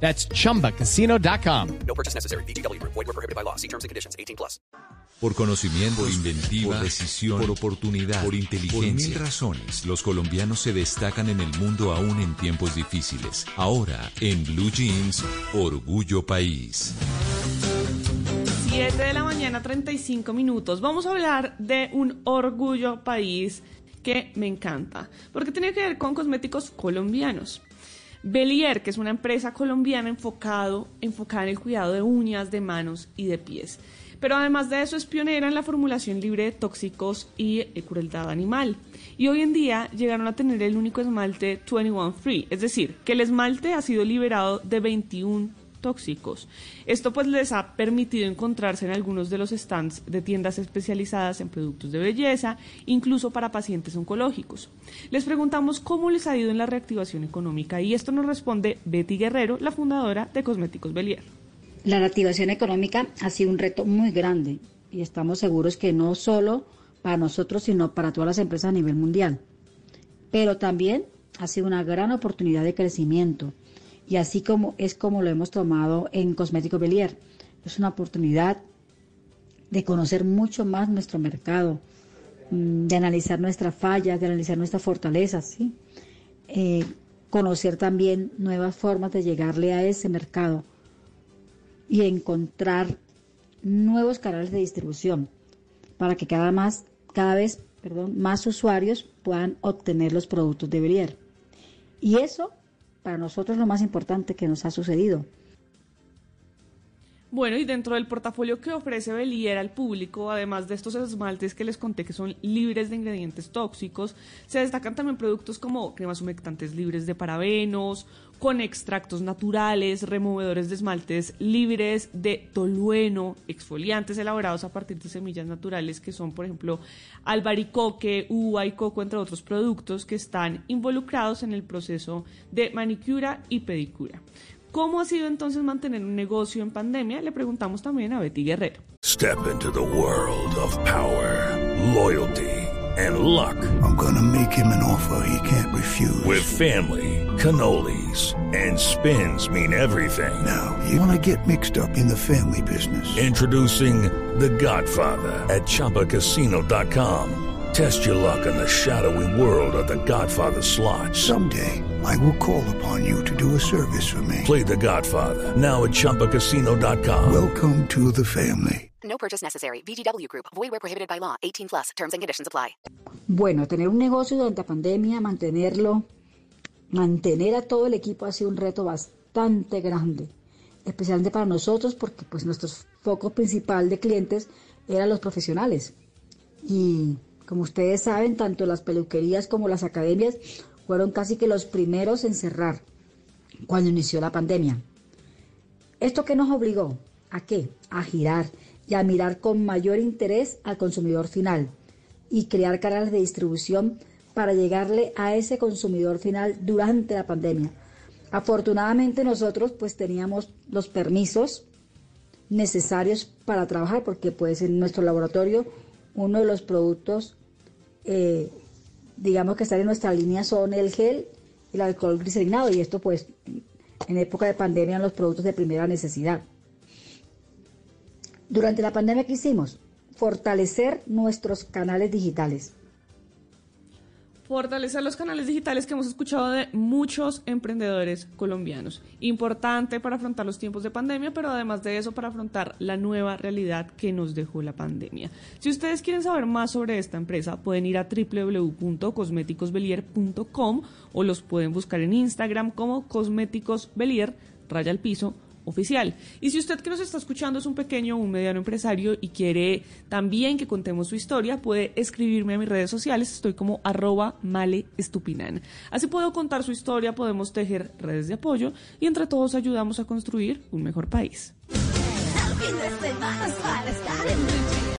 That's chumbacasino.com. No purchase necessary. BGW. Void were prohibited by law. See terms and conditions. 18 plus. Por conocimiento, por inventiva, por decisión, por oportunidad, por inteligencia. Por mil razones, los colombianos se destacan en el mundo aún en tiempos difíciles. Ahora, en Blue Jeans, Orgullo País. 7 de la mañana, 35 minutos. Vamos a hablar de un orgullo país que me encanta, porque tiene que ver con cosméticos colombianos. Belier, que es una empresa colombiana enfocado, enfocada en el cuidado de uñas, de manos y de pies. Pero además de eso es pionera en la formulación libre de tóxicos y eh, crueldad animal. Y hoy en día llegaron a tener el único esmalte 21 Free, es decir, que el esmalte ha sido liberado de 21 tóxicos. Esto pues les ha permitido encontrarse en algunos de los stands de tiendas especializadas en productos de belleza, incluso para pacientes oncológicos. Les preguntamos cómo les ha ido en la reactivación económica y esto nos responde Betty Guerrero, la fundadora de Cosméticos Belier. La reactivación económica ha sido un reto muy grande y estamos seguros que no solo para nosotros, sino para todas las empresas a nivel mundial. Pero también ha sido una gran oportunidad de crecimiento y así como es como lo hemos tomado en Cosmético Belier. Es una oportunidad de conocer mucho más nuestro mercado, mm, de analizar nuestras fallas, de analizar nuestras fortalezas, ¿sí? Eh, conocer también nuevas formas de llegarle a ese mercado y encontrar nuevos canales de distribución para que cada, más, cada vez perdón, más usuarios puedan obtener los productos de Belier. Y eso para nosotros lo más importante que nos ha sucedido. Bueno, y dentro del portafolio que ofrece Belier al público, además de estos esmaltes que les conté que son libres de ingredientes tóxicos, se destacan también productos como cremas humectantes libres de parabenos, con extractos naturales, removedores de esmaltes libres de tolueno, exfoliantes elaborados a partir de semillas naturales que son, por ejemplo, albaricoque, uva y coco, entre otros productos que están involucrados en el proceso de manicura y pedicura. ¿Cómo ha sido entonces mantener un negocio en pandemia? Le preguntamos también a Betty Guerrero. Step into the world of power, loyalty and luck. I'm gonna make him an offer he can't refuse. With family, cannolis and spins mean everything. Now, you wanna get mixed up in the family business. Introducing The Godfather at chapacasino.com. Test your luck in the shadowy world of The Godfather slot. Someday, I will call upon you to do a service for me. Play The Godfather now at chapacasino.com. Welcome to the family. No purchase necessary. VGW Group. Void where prohibited by law. 18 plus. Terms and conditions apply. Bueno, tener un negocio durante la pandemia, mantenerlo, mantener a todo el equipo ha sido un reto bastante grande, especialmente para nosotros porque pues nuestro foco principal de clientes eran los profesionales. Y como ustedes saben, tanto las peluquerías como las academias fueron casi que los primeros en cerrar cuando inició la pandemia. ¿Esto qué nos obligó? ¿A qué? A girar y a mirar con mayor interés al consumidor final y crear canales de distribución para llegarle a ese consumidor final durante la pandemia. Afortunadamente nosotros pues teníamos los permisos necesarios para trabajar porque pues en nuestro laboratorio uno de los productos, eh, digamos que están en nuestra línea son el gel y el alcohol glicerinado y esto pues en época de pandemia eran los productos de primera necesidad. Durante la pandemia, ¿qué hicimos? Fortalecer nuestros canales digitales. Fortalecer los canales digitales que hemos escuchado de muchos emprendedores colombianos. Importante para afrontar los tiempos de pandemia, pero además de eso para afrontar la nueva realidad que nos dejó la pandemia. Si ustedes quieren saber más sobre esta empresa, pueden ir a www.cosméticosbelier.com o los pueden buscar en Instagram como Cosméticos Belier, raya al piso, oficial. Y si usted que nos está escuchando es un pequeño o un mediano empresario y quiere también que contemos su historia, puede escribirme a mis redes sociales. Estoy como arroba maleestupinan. Así puedo contar su historia, podemos tejer redes de apoyo y entre todos ayudamos a construir un mejor país.